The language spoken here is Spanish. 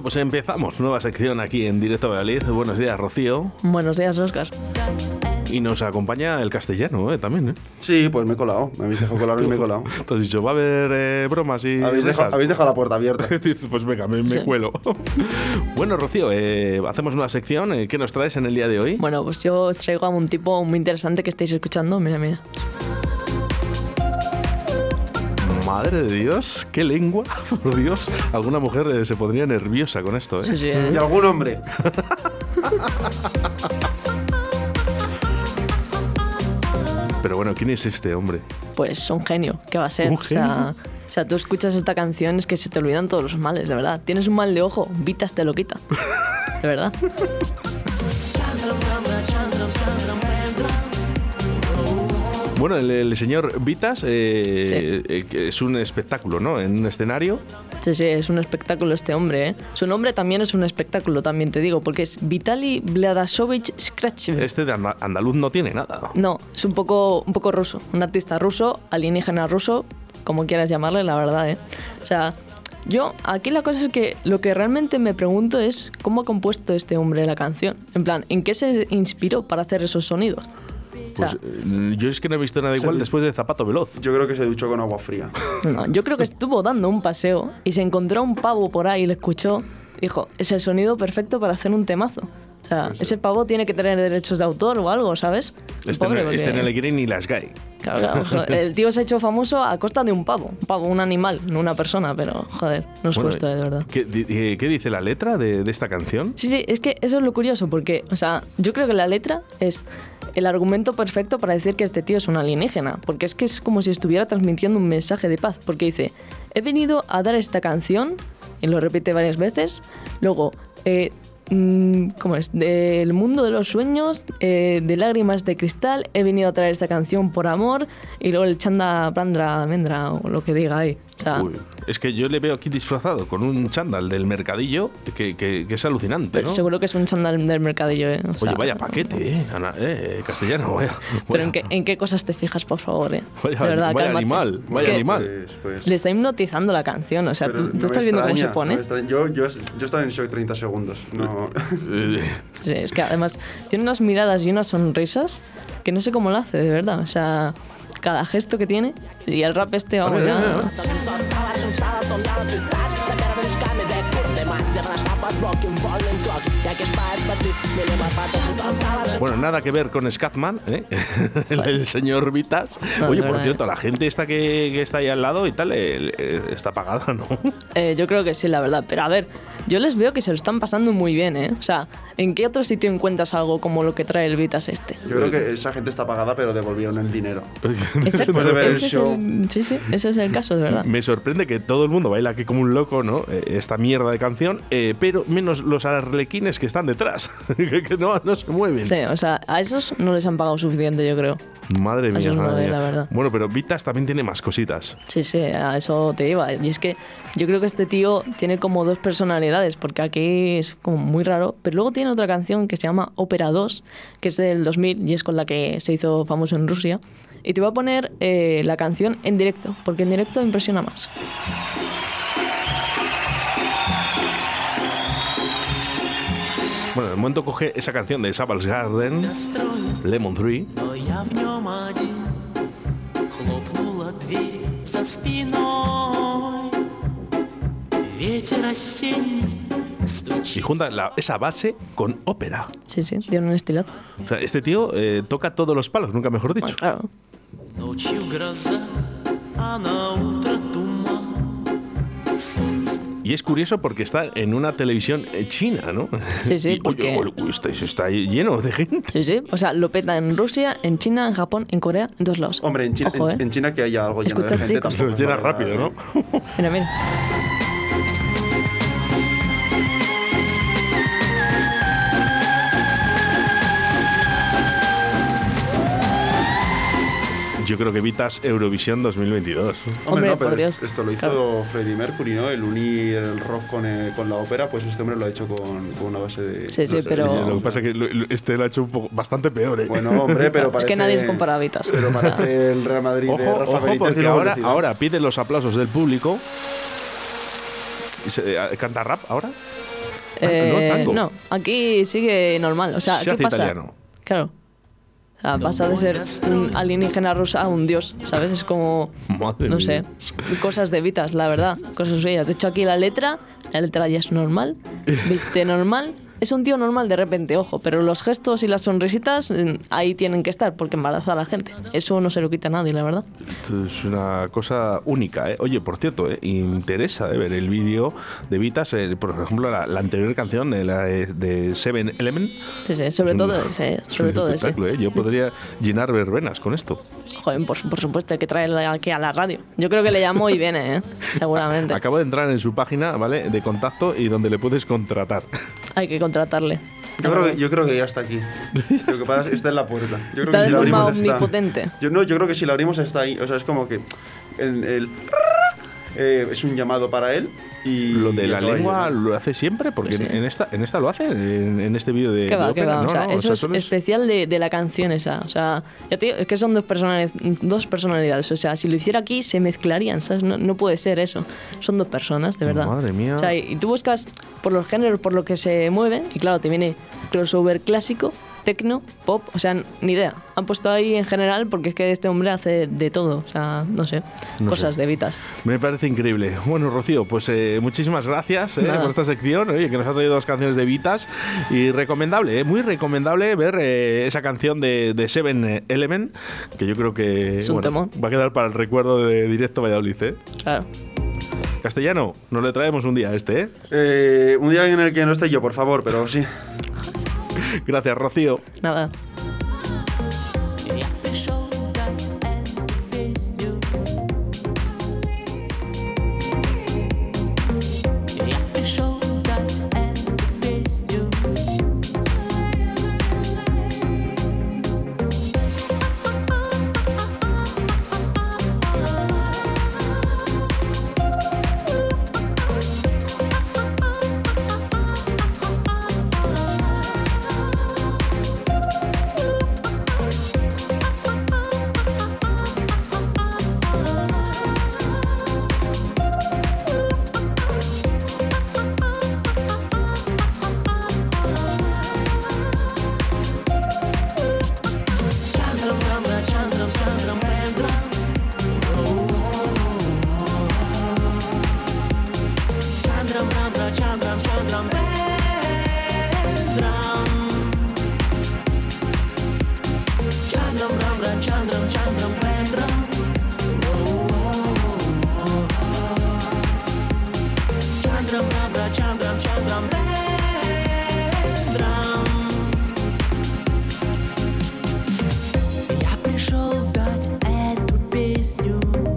Bueno, pues empezamos nueva sección aquí en Directo a Valladolid. Buenos días, Rocío. Buenos días, Oscar. Y nos acompaña el castellano, ¿eh? También, ¿eh? Sí, pues me he colado. Me habéis dejado colar y me he colado. Te has dicho, va a haber eh, bromas y... Habéis dejado, risas? habéis dejado la puerta abierta. Pues venga, me, me Sí. cuelo. bueno, Rocío, eh, hacemos una sección. eh, ¿Qué nos traes en el día de hoy? Bueno, pues yo os traigo a un tipo muy interesante que estáis escuchando. Mira, mira. Madre de Dios, qué lengua. Por Dios, alguna mujer eh, se pondría nerviosa con esto, ¿eh? Sí, sí, Y ¿eh? algún hombre. Pero bueno, ¿quién es este hombre? Pues un genio. ¿Qué va a ser? ¿Un O sea, o sea, tú escuchas esta canción es que se te olvidan todos los males, de verdad. Tienes un mal de ojo, Vitas te lo quita. De verdad. Bueno, el, el señor Vitas eh, eh, es un espectáculo, ¿no? En un escenario. Sí, sí, es un espectáculo este hombre, ¿eh? Su nombre también es un espectáculo, también te digo, porque es Vitaly Vladasovich Skrachov. Este de anda- andaluz no tiene nada. No, es un poco, un poco ruso. Un artista ruso, alienígena ruso, como quieras llamarle, la verdad, ¿eh? O sea, yo, aquí la cosa es que lo que realmente me pregunto es cómo ha compuesto este hombre la canción. En plan, ¿en qué se inspiró para hacer esos sonidos? Pues eh, yo es que no he visto nada igual Sí. después de Zapato Veloz. Yo creo que se duchó con agua fría. no, yo creo que estuvo dando un paseo y se encontró un pavo por ahí y le escuchó. Dijo, es el sonido perfecto para hacer un temazo. O sea, ese pavo tiene que tener derechos de autor o algo, ¿sabes? Este, Pobre, no, este porque- no le quiere ni las gay. Claro, claro. joder, El tío se ha hecho famoso a costa de un pavo. Un pavo, un animal, no una persona, pero joder, no es Bueno, justo, de verdad. ¿qué, di- eh, qué dice la letra de, de esta canción? Sí, sí, es que eso es lo curioso, porque, o sea, yo creo que la letra es el argumento perfecto para decir que este tío es un alienígena, porque es que es como si estuviera transmitiendo un mensaje de paz, porque dice, he venido a dar esta canción, y lo repite varias veces, luego, eh, ¿cómo es? Del mundo de los sueños, eh, de lágrimas de cristal, he venido a traer esta canción por amor, y luego el chanda, prandra, almendra, o lo que diga ahí. O sea, es que yo le veo aquí disfrazado con un chándal del mercadillo que, que- que es alucinante, pero ¿no? seguro que es un chándal del mercadillo, ¿eh? O Oye, vaya paquete, ¿eh? Ana- eh, castellano, vaya. Pero ¿en qué, en qué cosas te fijas, por favor, eh? Vaya- de verdad, vaya animal, Es vaya que animal. Pues, pues, Le está hipnotizando la canción, o sea, pero tú, no estás viendo cómo se pone. no me extraña. Yo, yo, yo estaba en shock 30 segundos. No. Eh, Sí, es que además tiene unas miradas y unas sonrisas que no sé cómo lo hace, de verdad. O sea, cada gesto que tiene y el rap este, vamos, ver, ya... a ver, I'm not just Bueno, nada que ver con Scatman, ¿eh? el, el señor Vitas. Oye, por cierto, la gente esta que, que está ahí al lado y tal, eh, eh, está pagada, ¿no? Eh, yo creo que sí, la verdad. Pero a ver, yo les veo que se lo están pasando muy bien, ¿eh? O sea, ¿en qué otro sitio encuentras algo como lo que trae el Vitas este? Yo creo que esa gente está pagada, pero devolvieron el dinero. Exacto, Después de ver el ese es show. el- sí, sí, ese es el caso, de verdad. Me sorprende que todo el mundo baila aquí como un loco, ¿no? Esta mierda de canción, eh, pero menos los arlequines que están detrás, que, que no, no se mueven. Sí, o sea, a esos no les han pagado suficiente, yo creo. Madre mía, madre nueve, mía. la verdad. Bueno, pero Vitas también tiene más cositas. Sí, sí, a eso te iba. Y es que yo creo que este tío tiene como dos personalidades, porque aquí es como muy raro, pero luego tiene otra canción que se llama Ópera 2, que es del 2000 y es con la que se hizo famoso en Rusia. Y te voy a poner eh, la canción en directo, porque en directo impresiona más. Bueno, en el momento coge esa canción de Savage Garden, Lemon 3. Y junta esa base con ópera. Sí, sí, tiene un estilato. O sea, este tío eh, toca todos los palos, nunca mejor dicho. Claro. Y es curioso porque está en una televisión eh, china, ¿no? Sí, sí. Y, porque... Oye, oye, este está lleno de gente. Sí, sí. O sea, lo peta en Rusia, en China, en Japón, en Corea, en todos lados. Hombre, en China, Ojo, en, eh. en China que haya algo lleno Escuchad, de gente. Chicos. Se llena rápido, ¿no? Mira, mira. Yo creo que Vitas Eurovisión 2022. Hombre, no, pero por Dios. es- Esto lo hizo Claro. Freddie Mercury, ¿no? El unir el rock con, eh, con la ópera, pues este hombre lo ha hecho con, con una base de... Sí, sí, No sé, pero... Lo que pasa es que este lo ha hecho un poco, bastante peor, ¿eh? Bueno, hombre, pero Es parece... que nadie se compara a Vitas. Pero parece el Real Madrid de Ojo, Rafa ojo, Benítez luego ahora, ahora pide los aplausos del público. ¿Se- eh, ¿Canta rap ahora? Eh, no, tango. no, aquí sigue normal. O sea, Se ¿qué hace pasa? italiano. Claro. O sea, pasa de ser un alienígena rusa a un dios, ¿sabes? Es como, Madre no mía. sé, cosas de Vitas, la verdad, cosas suyas. De hecho, aquí la letra, la letra ya es normal, viste normal, es un tío normal de repente, ojo, pero los gestos y las sonrisitas mm, ahí tienen que estar porque embaraza a la gente. Eso no se lo quita a nadie, la verdad. Es una cosa única, ¿eh? Oye, por cierto, ¿eh? interesa ¿eh? ver el vídeo de Vitas, eh, por ejemplo, la, la anterior canción, eh, la de, de Seven Element. Sí, sí, sobre Es un- todo ese, es sobre un todo ese. ¿eh? Yo podría llenar verbenas con esto. Joder, por, por supuesto, hay que traerle aquí a la radio. Yo creo que le llamo y viene, ¿eh? Seguramente. Acabo de entrar en su página, ¿vale? De contacto y donde le puedes contratar. Hay que contratarle. Yo creo, que, yo creo que ya está aquí. Lo que pasa es que está en la puerta. Yo creo Está que de si forma abrimos está- omnipotente. Yo, no, yo creo que si la abrimos está ahí. O sea, es como que el, el- eh, es un llamado para él y Lo de y la lengua lo hace siempre, porque Sí, sí. en, en esta, en esta lo hace, en, en este vídeo de, de ópera, va. ¿no? o sea, no, eso es solo es- especial de, de la canción esa. O sea, ya te digo, es que son dos, personali- dos personalidades. O sea, si lo hiciera aquí, se mezclarían, ¿sabes? No, no puede ser eso. Son dos personas, de verdad. Madre mía. O sea, y tú buscas por los géneros, por lo que se mueve, y claro, te viene crossover clásico, tecno, pop, o sea, ni idea. Han puesto ahí en general porque es que este hombre hace de todo. O sea, no sé, No cosas sé. de vitas. Me parece increíble. Bueno, Rocío, pues eh, muchísimas gracias eh, por esta sección, oye, que nos ha traído dos canciones de Vitas y recomendable, eh, muy recomendable ver eh, esa canción de, de Seven Element, que yo creo que Es un temón. va a quedar para el recuerdo de Directo Valladolid. ¿eh? Claro. Castellano, nos le traemos un día a este, ¿eh? Eh, un día en el que no esté yo, por favor, pero sí. Gracias, Rocío. Nada. is new.